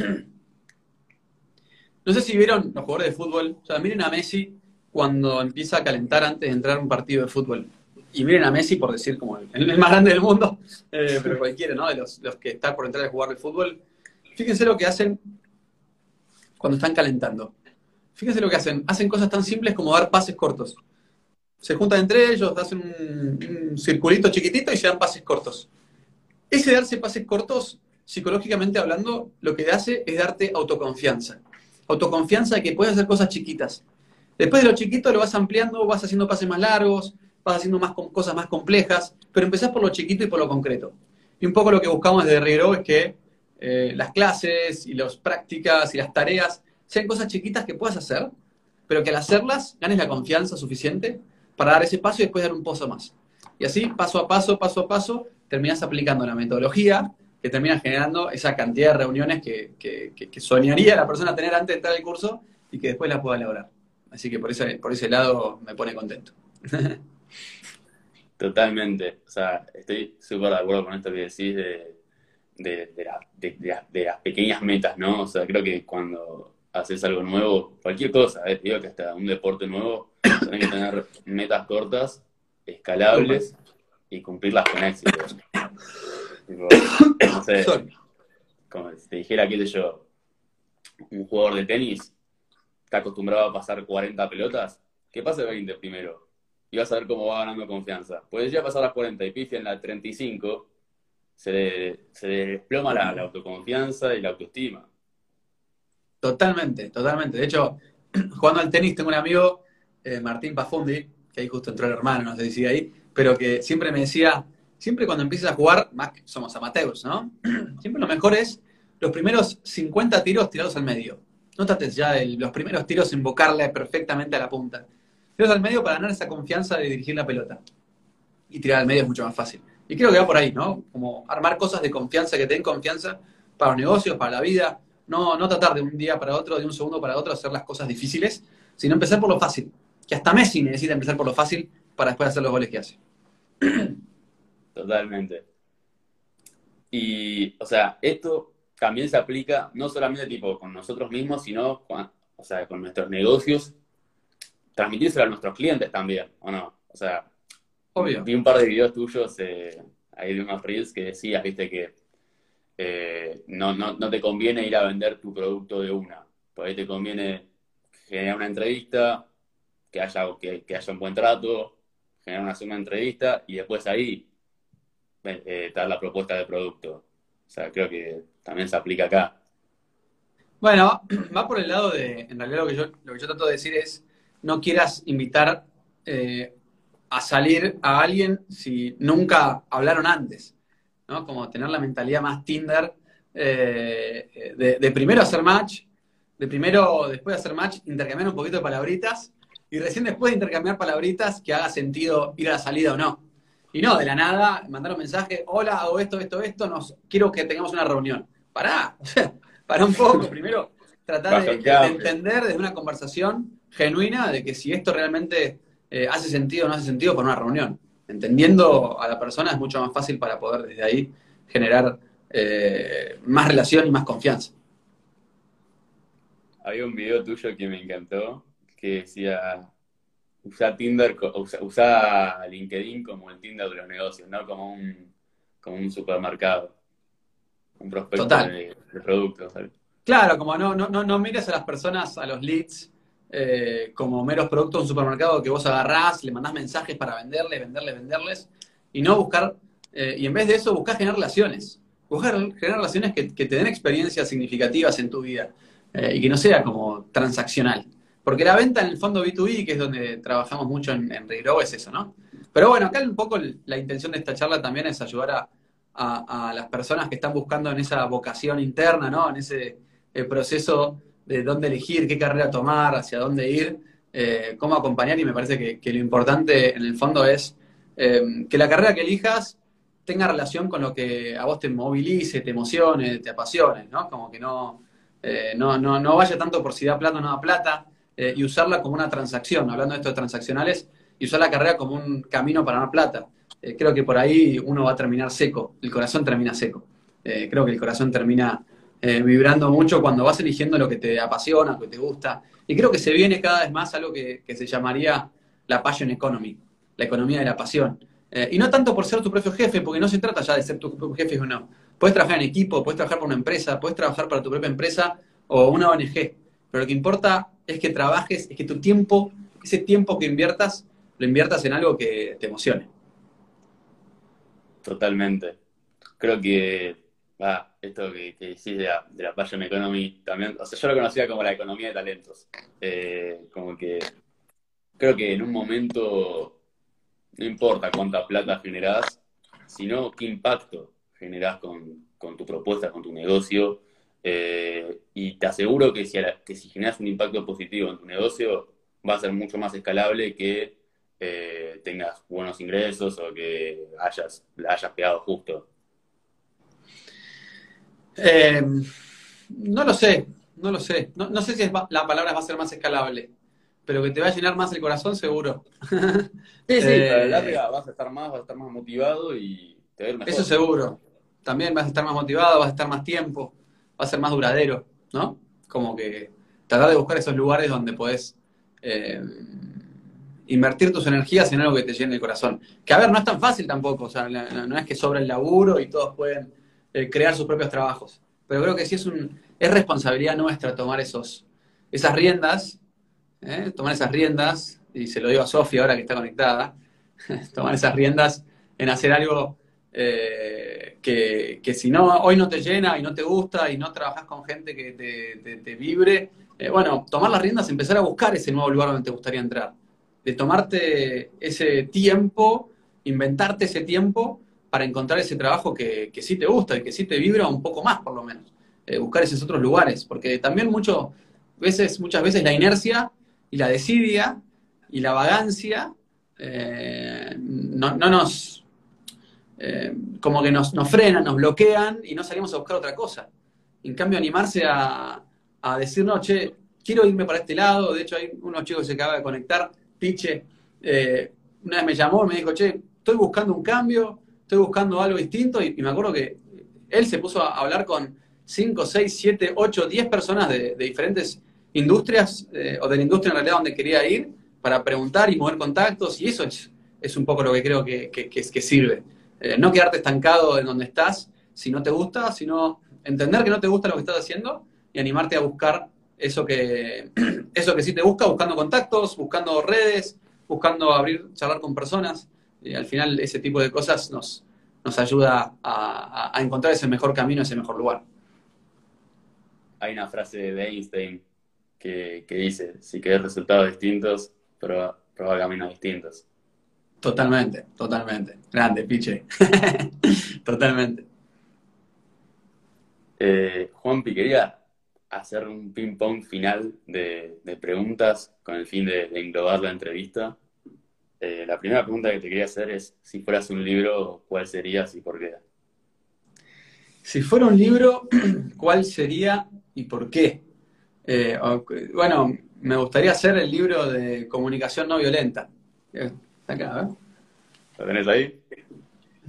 No sé si vieron los jugadores de fútbol, o sea, miren a Messi, cuando empieza a calentar antes de entrar a un partido de fútbol. Y miren a Messi, por decir como el, más grande del mundo, eh, pero cualquiera, ¿no? De los, que están por entrar a jugar de fútbol. Fíjense lo que hacen cuando están calentando. Fíjense lo que hacen. Hacen cosas tan simples como dar pases cortos. Se juntan entre ellos, hacen un, un circulito chiquitito y se dan pases cortos. Ese darse pases cortos, psicológicamente hablando, lo que hace es darte autoconfianza. Autoconfianza de que puedes hacer cosas chiquitas Después de lo chiquito lo vas ampliando, vas haciendo pases más largos, vas haciendo más cosas más complejas, pero empezás por lo chiquito y por lo concreto. Y un poco lo que buscamos desde Riero es que eh, las clases y las prácticas y las tareas sean cosas chiquitas que puedas hacer, pero que al hacerlas ganes la confianza suficiente para dar ese paso y después dar un paso más. Y así, paso a paso, paso a paso, terminas aplicando la metodología que termina generando esa cantidad de reuniones que, que soñaría la persona tener antes de entrar al curso y que después la pueda lograr. Así que por ese, por ese lado me pone contento. Totalmente. O sea, estoy súper de acuerdo con esto que decís de, de, las pequeñas metas, ¿no? O sea, creo que cuando haces algo nuevo, cualquier cosa, ¿eh? digo que hasta un deporte nuevo, tienes que tener metas cortas, escalables y cumplirlas con éxito. no sé, como si te dijera, qué sé yo, un jugador de tenis está acostumbrado a pasar 40 pelotas, que pase 20 primero. Y vas a ver cómo va ganando confianza. Puedes ya pasar las 40 y pifia en la 35, se le, se desploma la, autoconfianza y la autoestima. Totalmente, totalmente. De hecho, jugando al tenis tengo un amigo, eh, Martín Pafundi, que ahí justo entró el hermano, no sé si ahí, pero que siempre me decía, siempre cuando empiezas a jugar, más somos amateurs, ¿no? Siempre lo mejor es los primeros 50 tiros tirados al medio. No trates ya los primeros tiros invocarle perfectamente a la punta. Tiros al medio para ganar esa confianza de dirigir la pelota. Y tirar al medio es mucho más fácil. Y creo que va por ahí, ¿no? Como armar cosas de confianza que te den confianza para los negocios, para la vida. No, no tratar de un día para otro, de un segundo para otro, hacer las cosas difíciles, sino empezar por lo fácil. Que hasta Messi necesita empezar por lo fácil para después hacer los goles que hace. Totalmente. Y, o sea, esto también se aplica no solamente tipo con nosotros mismos, sino con, o sea, con nuestros negocios, transmitírselo a nuestros clientes también, ¿o no? O sea, Obvio. vi un par de videos tuyos eh, ahí de unos reels que decías, viste, que eh, no, no, no, te conviene ir a vender tu producto de una, por ahí te conviene generar una entrevista, que haya, que, que haya un buen trato, generar una segunda entrevista y después ahí eh, dar la propuesta de producto. O sea, creo que también se aplica acá. Bueno, va por el lado de, en realidad lo que yo, lo que yo trato de decir es, no quieras invitar eh, a salir a alguien si nunca hablaron antes, ¿no? Como tener la mentalidad más Tinder, eh, de, primero hacer match, de primero, después de hacer match, intercambiar un poquito de palabritas, y recién después de intercambiar palabritas que haga sentido ir a la salida o no. Y no, de la nada, mandar un mensaje, hola, hago esto, esto, esto, nos, quiero que tengamos una reunión. Pará, para un poco. Primero, tratar de, entender desde una conversación genuina de que si esto realmente eh, hace sentido o no hace sentido por una reunión. Entendiendo a la persona es mucho más fácil para poder desde ahí generar eh, más relación y más confianza. Había un video tuyo que me encantó, que decía, usa Tinder, usa, LinkedIn como el Tinder de los negocios, no como un, como un supermercado, un prospecto de, productos. Claro, como no, no, no, mires a las personas, a los leads, eh, como meros productos de un supermercado que vos agarrás, le mandás mensajes para venderle, venderle, venderles, y no buscar, eh, y en vez de eso buscar generar relaciones, buscar generar relaciones que, te den experiencias significativas en tu vida eh, y que no sea como transaccional. Porque la venta en el fondo B2B, que es donde trabajamos mucho en, en es eso, ¿no? Pero bueno, acá un poco la intención de esta charla también es ayudar a, las personas que están buscando en esa vocación interna, ¿no? En ese eh, proceso de dónde elegir, qué carrera tomar, hacia dónde ir, eh, cómo acompañar. Y me parece que, lo importante en el fondo es eh, que la carrera que elijas tenga relación con lo que a vos te movilice, te emocione, te apasione, ¿no? Como que no, no, no, no vaya tanto por si da plata o no da plata, eh, y usarla como una transacción, hablando de esto de transaccionales, y usar la carrera como un camino para ganar plata. Eh, creo que por ahí uno va a terminar seco, el corazón termina seco. Eh, creo que el corazón termina vibrando mucho cuando vas eligiendo lo que te apasiona, lo que te gusta. Y creo que se viene cada vez más algo que, que se llamaría la passion economy, la economía de la pasión. y no tanto por ser tu propio jefe, porque no se trata ya de ser tu propio jefe o no. Puedes trabajar en equipo, puedes trabajar para una empresa, puedes trabajar para tu propia empresa o una ONG. Pero lo que importa es que trabajes, es que tu tiempo, ese tiempo que inviertas, lo inviertas en algo que te emocione. Totalmente. Creo que esto que, decís de la, de Passion Economy también, o sea, yo lo conocía como la economía de talentos. Eh, como que creo que en un momento no importa cuánta plata generás, sino qué impacto generás con, con tu propuesta, con tu negocio, eh, y te aseguro que si, que si generas un impacto positivo en tu negocio, va a ser mucho más escalable que eh, tengas buenos ingresos o que hayas, la hayas pegado justo. Eh, no lo sé, no lo sé. No, sé si la palabra va a ser más escalable, pero que te va a llenar más el corazón, seguro. sí, sí, larga vas a estar más, vas a estar más motivado y te va a ir mejor. Eso seguro. También vas a estar más motivado, vas a estar más tiempo va a ser más duradero, ¿no? Como que tratar de buscar esos lugares donde podés eh, invertir tus energías en algo que te llene el corazón. Que a ver, no es tan fácil tampoco, o sea, no es que sobra el laburo y todos pueden eh, crear sus propios trabajos. pero creo que sí es, un, es responsabilidad nuestra tomar esos, esas riendas, ¿eh? tomar esas riendas, y se lo digo a Sofía ahora que está conectada, tomar esas riendas en hacer algo que, si no, hoy no te llena y no te gusta y no trabajas con gente que te, vibre, eh, bueno, tomar las riendas, empezar a buscar ese nuevo lugar donde te gustaría entrar, de tomarte ese tiempo, inventarte ese tiempo para encontrar ese trabajo que, sí te gusta y que sí te vibra un poco más, por lo menos. Eh, buscar esos otros lugares, porque también mucho, veces, muchas veces la inercia y la desidia y la vagancia no, no, nos, eh, como que nos, frenan, nos bloquean y no salimos a buscar otra cosa. En cambio, animarse a, decir, no, che, quiero irme para este lado. De hecho, hay unos chicos que se acaba de conectar, Piche, eh, una vez me llamó, me dijo, che, estoy buscando un cambio, estoy buscando algo distinto. Y, me acuerdo que él se puso a hablar con 5, 6, 7, 8, 10 personas de, diferentes industrias, eh, o de la industria en realidad donde quería ir, para preguntar y mover contactos. Y eso es, un poco lo que creo que, que, que sirve. Eh, no quedarte estancado en donde estás si no te gusta, sino entender que no te gusta lo que estás haciendo y animarte a buscar eso que, eso que sí te busca, buscando contactos, buscando redes, buscando abrir, charlar con personas. Y al final ese tipo de cosas nos, nos ayuda a, encontrar ese mejor camino, ese mejor lugar. Hay una frase de Einstein que, dice, si querés resultados distintos, prueba, prueba caminos distintos. Totalmente, totalmente. Grande, piche. totalmente. Eh, Juanpi, quería hacer un ping-pong final de, preguntas con el fin de, englobar la entrevista. Eh, la primera pregunta que te quería hacer es, si fueras un libro, ¿cuál serías y por qué? Si fuera un libro, ¿cuál sería y por qué? Eh, bueno, me gustaría hacer el libro de comunicación no violenta. Acá, ¿Lo tenés ahí?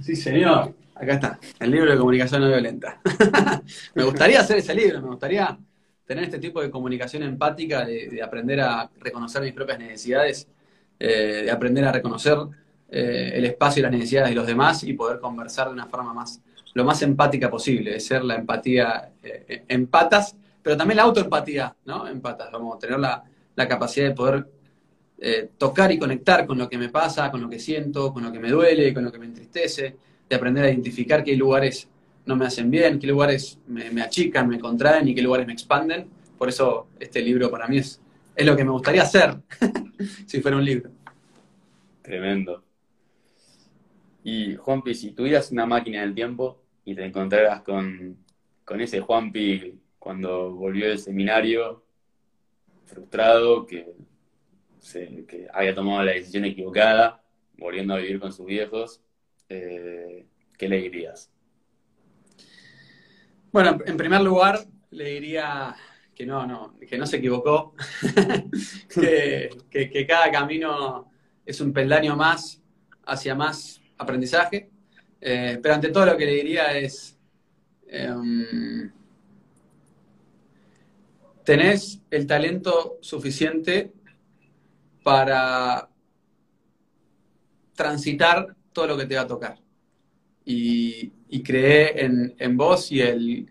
Sí, señor. Acá está, el libro de comunicación no violenta. me gustaría hacer ese libro, me gustaría tener este tipo de comunicación empática, de, aprender a reconocer mis propias necesidades, eh, de aprender a reconocer eh, el espacio y las necesidades de los demás y poder conversar de una forma más, lo más empática posible, de ser la empatía eh, en patas, pero también la autoempatía, ¿no? En patas, vamos tener la, la capacidad de poder eh, tocar y conectar con lo que me pasa, con lo que siento, con lo que me duele, con lo que me entristece, de aprender a identificar qué lugares no me hacen bien, qué lugares me, achican, me contraen y qué lugares me expanden. Por eso este libro para mí es, es lo que me gustaría hacer si fuera un libro. Tremendo. Y Juanpi, si tuvieras una máquina del tiempo y te encontraras con, con ese Juanpi cuando volvió del seminario, frustrado, que que había tomado la decisión equivocada, volviendo a vivir con sus viejos, eh, ¿qué le dirías? Bueno, en primer lugar, le diría que no, no, que no se equivocó, que, cada camino es un peldaño más hacia más aprendizaje, eh, pero ante todo lo que le diría es, em, tenés el talento suficiente para transitar todo lo que te va a tocar. Y, y en, vos y el,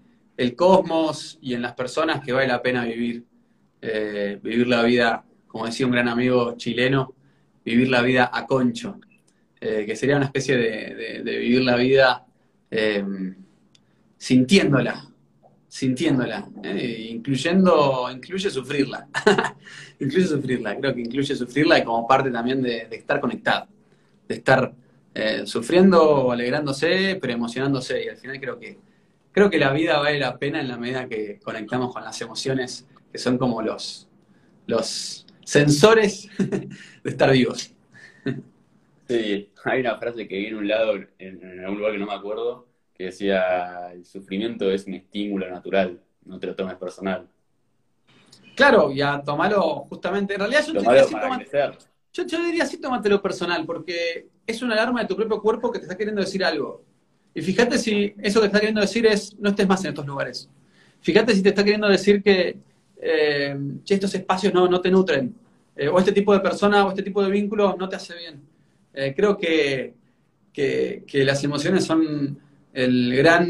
cosmos y en las personas que vale la pena vivir. Eh, vivir la vida, como decía un gran amigo chileno, vivir la vida a concho, eh, que sería una especie de, vivir la vida eh, sintiéndola, sintiéndola, ¿eh? incluyendo, incluye sufrirla, incluye sufrirla, creo que incluye sufrirla como parte también de, estar conectado, de estar eh, sufriendo, alegrándose, pero emocionándose y al final creo que, creo que la vida vale la pena en la medida que conectamos con las emociones que son como los, los sensores de estar vivos. Sí, hay una frase que vi en un lado, en algún lugar que no me acuerdo, que decía, el sufrimiento es un estímulo natural, no te lo tomes personal. Claro, y a tomarlo justamente, en realidad yo, diría, sí, yo, yo, diría sí tómatelo personal, porque es una alarma de tu propio cuerpo que te está queriendo decir algo. Y fíjate si eso que está queriendo decir es, no estés más en estos lugares. Fíjate si te está queriendo decir que eh, estos espacios no, no te nutren, eh, o este tipo de persona o este tipo de vínculo no te hace bien. Eh, creo que, que, que las emociones son el gran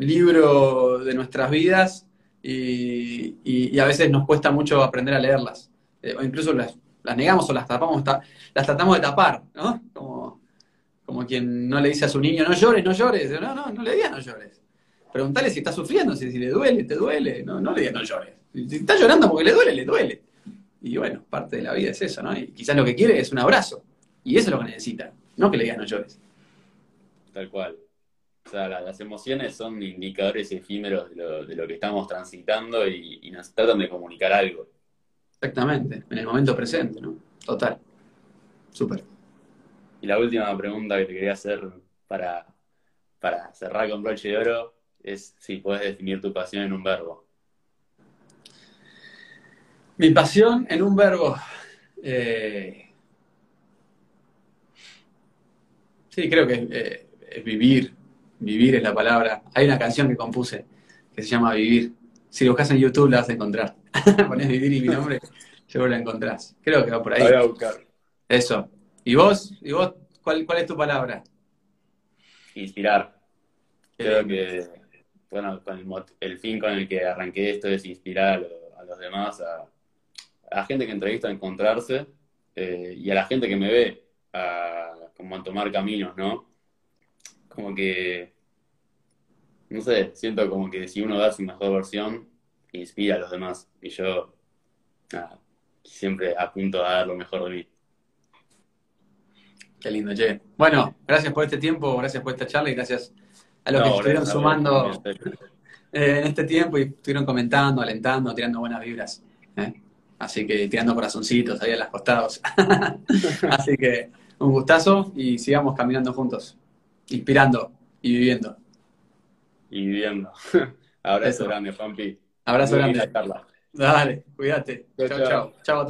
libro de nuestras vidas y, a veces nos cuesta mucho aprender a leerlas. Eh, o incluso las, negamos o las tapamos, las tratamos de tapar, ¿no? Como, como quien no le dice a su niño, no llores, no llores. No, no, no le digas no llores. Preguntale si está sufriendo, si, le duele, te duele. No, no le digas no llores. Si está llorando porque le duele, le duele. Y bueno, parte de la vida es eso, ¿no? Y quizás lo que quiere es un abrazo. Y eso es lo que necesita, no que le digas no llores. Tal cual. O sea, las emociones son indicadores efímeros de lo, que estamos transitando y, nos tratan de comunicar algo. Exactamente, en el momento presente, ¿no? Total. Súper. Y la última pregunta que te quería hacer para, para cerrar con broche de oro es si puedes definir tu pasión en un verbo. Mi pasión en un verbo. Eh, sí, creo que eh, es vivir, Vivir es la palabra. Hay una canción que compuse que se llama Vivir. Si lo buscas en YouTube la vas a encontrar. Pones Vivir y mi nombre, seguro la encontrás. Creo que va por ahí. voy a buscar. Eso. ¿Y vos? ¿Y vos? ¿Cuál, cuál es tu palabra? Inspirar. Creo que, bueno, el, fin con el que arranqué esto es inspirar a, los demás, a, la gente que entrevista a encontrarse eh, y a la gente que me ve a, como a tomar caminos, ¿no? Como que, no sé, siento como que si uno da su mejor versión, inspira a los demás. Y yo siempre apunto a dar lo mejor de mí. Qué lindo, Che. Bueno, gracias por este tiempo, gracias por esta charla y gracias a los que estuvieron sumando eh, en este tiempo y estuvieron comentando, alentando, tirando buenas vibras. ¿eh? Así que tirando corazoncitos ahí a los costados. Así que un gustazo y sigamos caminando juntos. Inspirando y viviendo. Y viviendo. Abrazo grande, Juanpi. Abrazo grande. Dale, cuídate. Chao, chao. Chao a todos.